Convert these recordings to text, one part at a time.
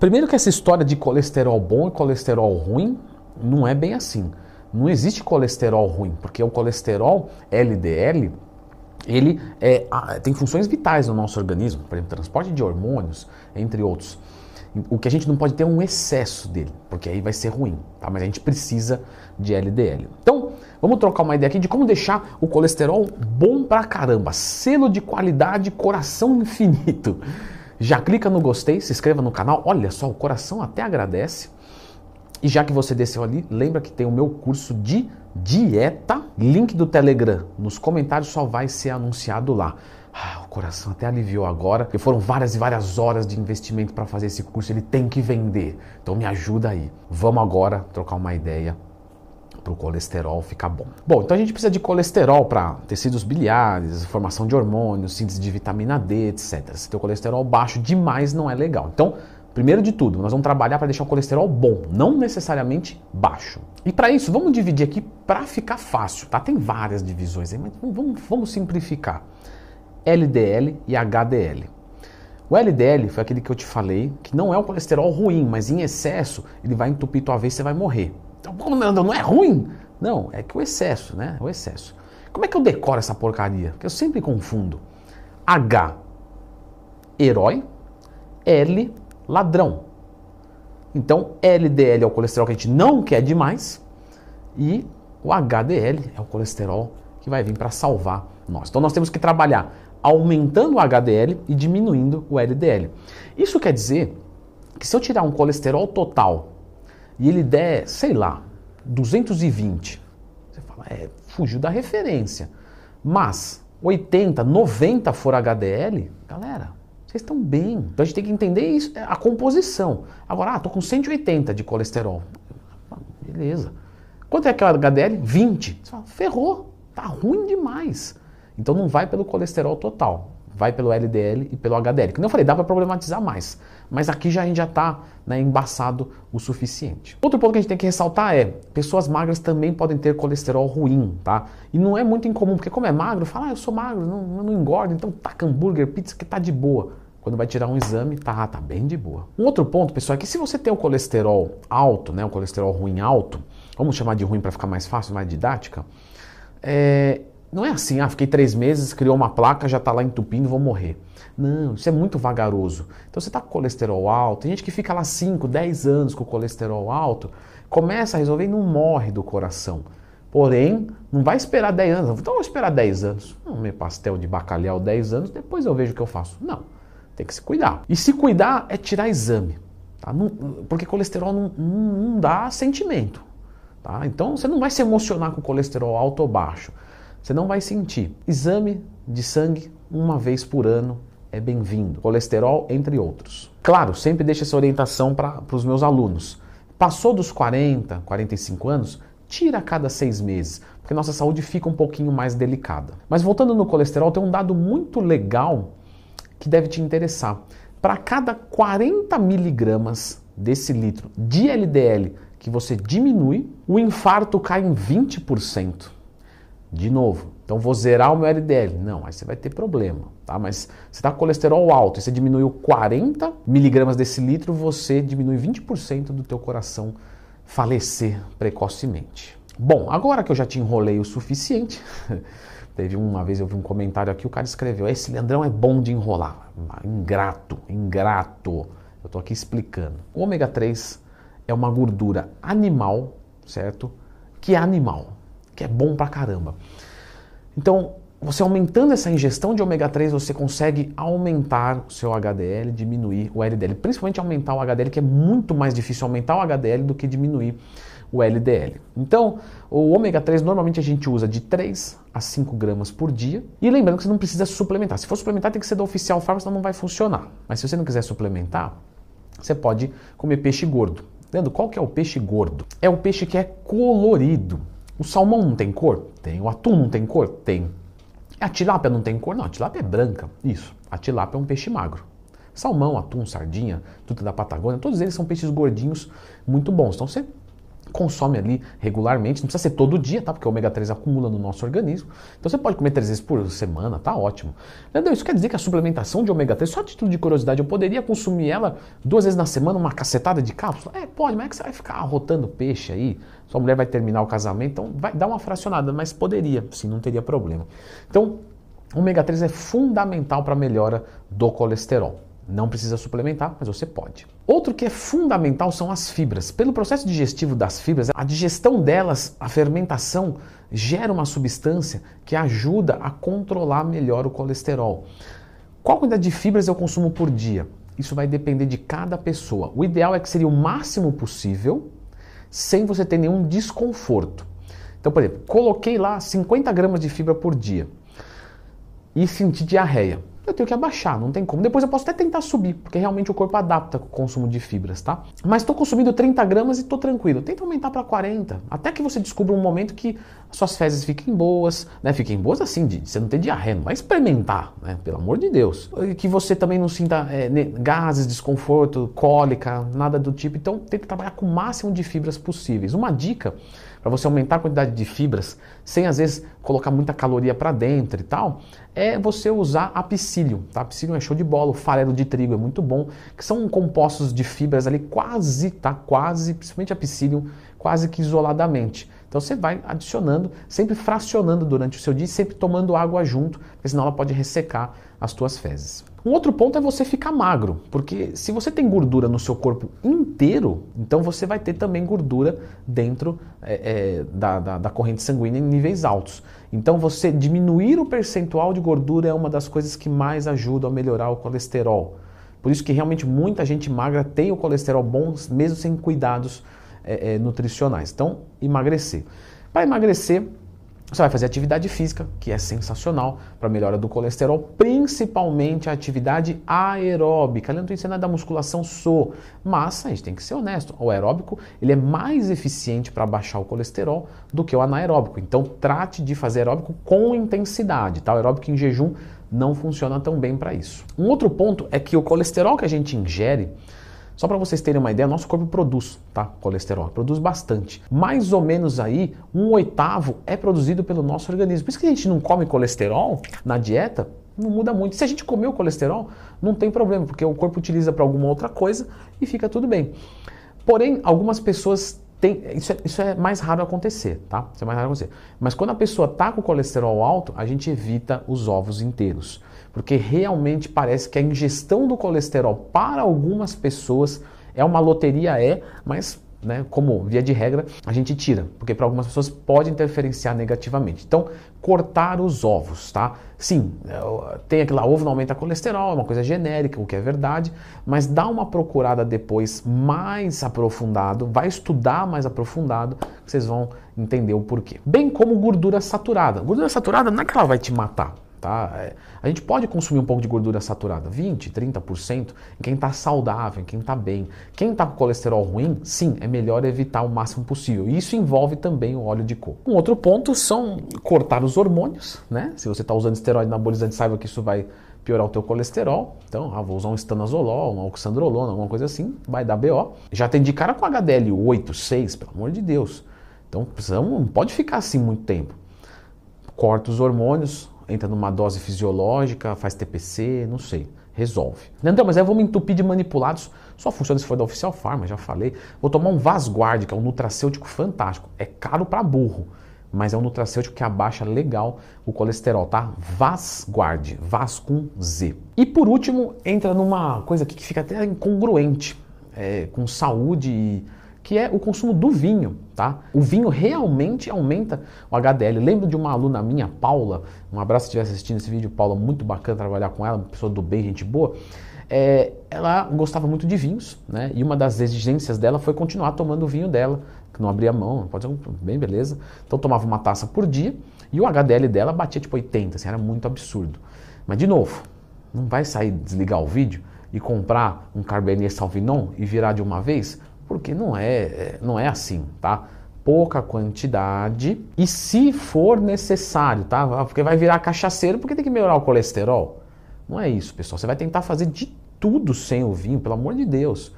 Primeiro que essa história de colesterol bom e colesterol ruim não é bem assim. Não existe colesterol ruim, porque o colesterol LDL ele é, tem funções vitais no nosso organismo, por exemplo, transporte de hormônios, entre outros. O que a gente não pode ter é um excesso dele, porque aí vai ser ruim, tá? Mas a gente precisa de LDL. Então, vamos trocar uma ideia aqui de como deixar o colesterol bom pra caramba, selo de qualidade, coração infinito. Já clica no gostei, se inscreva no canal. Olha só, o coração até agradece. E já que você desceu ali, lembra que tem o meu curso de dieta, link do Telegram nos comentários só vai ser anunciado lá. Ah, o coração até aliviou agora, porque foram várias e várias horas de investimento para fazer esse curso, ele tem que vender. Então me ajuda aí. Vamos agora trocar uma ideia para o colesterol ficar bom. Bom, então a gente precisa de colesterol para tecidos biliares, formação de hormônios, síntese de vitamina D, etc. Se tem o colesterol baixo demais não é legal. Então, primeiro de tudo, nós vamos trabalhar para deixar o colesterol bom, não necessariamente baixo. E para isso, vamos dividir aqui para ficar fácil, tá? Tem várias divisões aí, mas vamos, vamos simplificar. LDL e HDL. O LDL foi aquele que eu te falei, que não é o colesterol ruim, mas em excesso ele vai entupir tua veia e você vai morrer. Então, não, não é ruim? Não, é que o excesso, né? O excesso. Como é que eu decoro essa porcaria? Porque eu sempre confundo. H, herói, L, ladrão. Então, LDL é o colesterol que a gente não quer demais e o HDL é o colesterol que vai vir para salvar nós. Então, nós temos que trabalhar aumentando o HDL e diminuindo o LDL. Isso quer dizer que se eu tirar um colesterol total e ele der, sei lá, 220, você fala, é, fugiu da referência. Mas 80, 90 for HDL, galera, vocês estão bem. Então a gente tem que entender isso, a composição. Agora, ah, tô com 180 de colesterol. Beleza. Quanto é aquela HDL? 20. Você fala, ferrou, tá ruim demais. Então não vai pelo colesterol total, vai pelo LDL e pelo HDL. Que não falei, dá para problematizar mais. Mas aqui já a gente já está né, embaçado o suficiente. Outro ponto que a gente tem que ressaltar é, pessoas magras também podem ter colesterol ruim, tá? E não é muito incomum, porque como é magro, fala, ah, eu sou magro, não, não engordo, então taca hambúrguer, pizza que tá de boa. Quando vai tirar um exame, tá, tá bem de boa. Um outro ponto, pessoal, é que se você tem o colesterol alto, né, o colesterol ruim alto, vamos chamar de ruim para ficar mais fácil, mais didática, é, não é assim, ah, fiquei três meses, criou uma placa, já está lá entupindo, vou morrer. Não, isso é muito vagaroso. Então você está com colesterol alto, tem gente que fica lá 5, 10 anos com colesterol alto, começa a resolver e não morre do coração. Porém, não vai esperar 10 anos. Então eu vou esperar 10 anos. Comer pastel de bacalhau 10 anos, depois eu vejo o que eu faço. Não, tem que se cuidar. E se cuidar é tirar exame. Tá? Não, porque colesterol não, não, não dá sentimento. Tá? Então você não vai se emocionar com colesterol alto ou baixo. Você não vai sentir. Exame de sangue uma vez por ano é bem-vindo. Colesterol, entre outros. Claro, sempre deixo essa orientação para os meus alunos. Passou dos 40, 45 anos, tira a cada seis meses, porque nossa saúde fica um pouquinho mais delicada. Mas voltando no colesterol, tem um dado muito legal que deve te interessar. Para cada 40 miligramas desse litro de LDL que você diminui, o infarto cai em 20%. De novo, então vou zerar o meu LDL. Não, aí você vai ter problema, tá? Mas você está com colesterol alto e você diminuiu 40 miligramas desse litro, você diminui 20% do teu coração falecer precocemente. Bom, agora que eu já te enrolei o suficiente, teve uma vez eu vi um comentário aqui, o cara escreveu: esse Leandrão é bom de enrolar. Ingrato, ingrato. Eu estou aqui explicando. O ômega 3 é uma gordura animal, certo? Que é animal que é bom pra caramba. Então, você aumentando essa ingestão de ômega 3, você consegue aumentar o seu HDL, diminuir o LDL, principalmente aumentar o HDL, que é muito mais difícil aumentar o HDL do que diminuir o LDL. Então, o ômega 3 normalmente a gente usa de 3 a 5 gramas por dia. E lembrando que você não precisa suplementar. Se for suplementar, tem que ser do oficial fármaco, senão não vai funcionar. Mas se você não quiser suplementar, você pode comer peixe gordo. Leandro, qual que é o peixe gordo? É o peixe que é colorido. O salmão não tem cor? Tem. O atum não tem cor? Tem. A tilápia não tem cor? Não, a tilápia é branca. Isso. A tilápia é um peixe magro. Salmão, atum, sardinha, tudo da Patagônia, todos eles são peixes gordinhos muito bons. Então você consome ali regularmente, não precisa ser todo dia, tá? Porque o ômega 3 acumula no nosso organismo. Então você pode comer três vezes por semana, tá ótimo. Entendeu? Isso quer dizer que a suplementação de ômega 3, só a título de curiosidade, eu poderia consumir ela duas vezes na semana, uma cacetada de cápsula? É, pode, mas é que você vai ficar rotando peixe aí, sua mulher vai terminar o casamento, então vai dar uma fracionada, mas poderia, sim, não teria problema. Então, ômega 3 é fundamental para a melhora do colesterol. Não precisa suplementar, mas você pode. Outro que é fundamental são as fibras. Pelo processo digestivo das fibras, a digestão delas, a fermentação, gera uma substância que ajuda a controlar melhor o colesterol. Qual quantidade de fibras eu consumo por dia? Isso vai depender de cada pessoa. O ideal é que seria o máximo possível, sem você ter nenhum desconforto. Então, por exemplo, coloquei lá 50 gramas de fibra por dia e senti diarreia eu tenho que abaixar, não tem como. Depois eu posso até tentar subir, porque realmente o corpo adapta com o consumo de fibras, tá? Mas estou consumindo 30 gramas e estou tranquilo. Tenta aumentar para 40, até que você descubra um momento que as suas fezes fiquem boas, né? Fiquem boas assim, de você não ter diarreia, não vai experimentar, né? Pelo amor de Deus. E que você também não sinta é, gases, desconforto, cólica, nada do tipo. Então, tenta trabalhar com o máximo de fibras possíveis. Uma dica para você aumentar a quantidade de fibras, sem às vezes colocar muita caloria para dentro e tal, é você usar a psyllium, tá? Psyllium é show de bola, o farelo de trigo é muito bom, que são compostos de fibras ali quase, tá? Quase, principalmente a psyllium, quase que isoladamente. Então você vai adicionando, sempre fracionando durante o seu dia e sempre tomando água junto, porque senão ela pode ressecar as tuas fezes. Um outro ponto é você ficar magro, porque se você tem gordura no seu corpo inteiro, então você vai ter também gordura dentro é, é, da, da, da corrente sanguínea em níveis altos. Então você diminuir o percentual de gordura é uma das coisas que mais ajuda a melhorar o colesterol. Por isso que realmente muita gente magra tem o colesterol bom, mesmo sem cuidados é, é, nutricionais. Então, emagrecer. Para emagrecer, você vai fazer atividade física, que é sensacional para melhora do colesterol, principalmente a atividade aeróbica. Eu não estou da musculação, sou, mas a gente tem que ser honesto. O aeróbico ele é mais eficiente para baixar o colesterol do que o anaeróbico. Então trate de fazer aeróbico com intensidade. Tá? O aeróbico em jejum não funciona tão bem para isso. Um outro ponto é que o colesterol que a gente ingere só para vocês terem uma ideia, nosso corpo produz, tá? Colesterol, produz bastante. Mais ou menos aí, um oitavo é produzido pelo nosso organismo. Por isso que a gente não come colesterol na dieta, não muda muito. Se a gente comer o colesterol, não tem problema, porque o corpo utiliza para alguma outra coisa e fica tudo bem. Porém, algumas pessoas tem, isso, é, isso é mais raro acontecer, tá? Isso é mais raro acontecer. Mas quando a pessoa está com colesterol alto, a gente evita os ovos inteiros. Porque realmente parece que a ingestão do colesterol para algumas pessoas é uma loteria, é, mas né, como via de regra, a gente tira, porque para algumas pessoas pode interferenciar negativamente. Então, cortar os ovos, tá? Sim, é, tem aquele lá, ovo não aumenta colesterol, é uma coisa genérica, o que é verdade, mas dá uma procurada depois mais aprofundado, vai estudar mais aprofundado, vocês vão entender o porquê. Bem como gordura saturada. Gordura saturada não é que ela vai te matar, Tá? É, a gente pode consumir um pouco de gordura saturada, 20, 30%, em quem está saudável, em quem está bem. Quem está com colesterol ruim, sim, é melhor evitar o máximo possível. Isso envolve também o óleo de coco. Um outro ponto são cortar os hormônios, né? Se você está usando esteroide anabolizante, saiba que isso vai piorar o teu colesterol. Então, ah, vou usar um estanazolol, um oxandrolona, alguma coisa assim, vai dar BO. Já tem de cara com HDL 8, 6, pelo amor de Deus. Então, não pode ficar assim muito tempo. Corta os hormônios, entra numa dose fisiológica, faz TPC, não sei. Resolve. Não, mas aí eu vou me entupir de manipulados. Só funciona se for da Oficial Pharma, já falei. Vou tomar um Vasguard, que é um nutracêutico fantástico. É caro para burro, mas é um nutracêutico que abaixa legal o colesterol, tá? Vasguard, Vas com Z. E por último, entra numa coisa aqui que fica até incongruente é, com saúde e que é o consumo do vinho, tá? O vinho realmente aumenta o HDL. Lembro de uma aluna minha, Paula, um abraço se estiver assistindo esse vídeo, Paula, muito bacana trabalhar com ela, pessoa do bem, gente boa. É, ela gostava muito de vinhos, né? E uma das exigências dela foi continuar tomando o vinho dela, que não abria mão, pode ser bem beleza. Então tomava uma taça por dia e o HDL dela batia tipo 80, assim, era muito absurdo. Mas de novo, não vai sair desligar o vídeo e comprar um Cabernet Sauvignon e virar de uma vez? Porque não é, não é assim, tá? Pouca quantidade e se for necessário, tá? Ah, porque vai virar cachaceiro porque tem que melhorar o colesterol. Não é isso, pessoal. Você vai tentar fazer de tudo sem o vinho, pelo amor de Deus.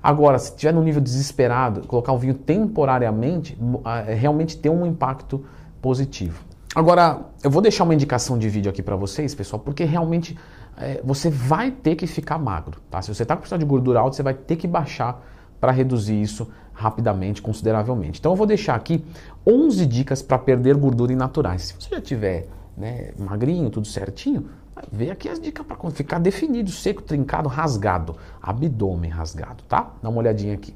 Agora, se estiver no nível desesperado, colocar o vinho temporariamente, é, realmente tem um impacto positivo. Agora, eu vou deixar uma indicação de vídeo aqui para vocês, pessoal, porque realmente é, você vai ter que ficar magro. Tá? Se você está com precisando de gordura alta, você vai ter que baixar para reduzir isso rapidamente, consideravelmente. Então eu vou deixar aqui 11 dicas para perder gordura naturais. Se você já tiver né, magrinho, tudo certinho, vê aqui as dicas para ficar definido, seco, trincado, rasgado, abdômen rasgado, tá? Dá uma olhadinha aqui.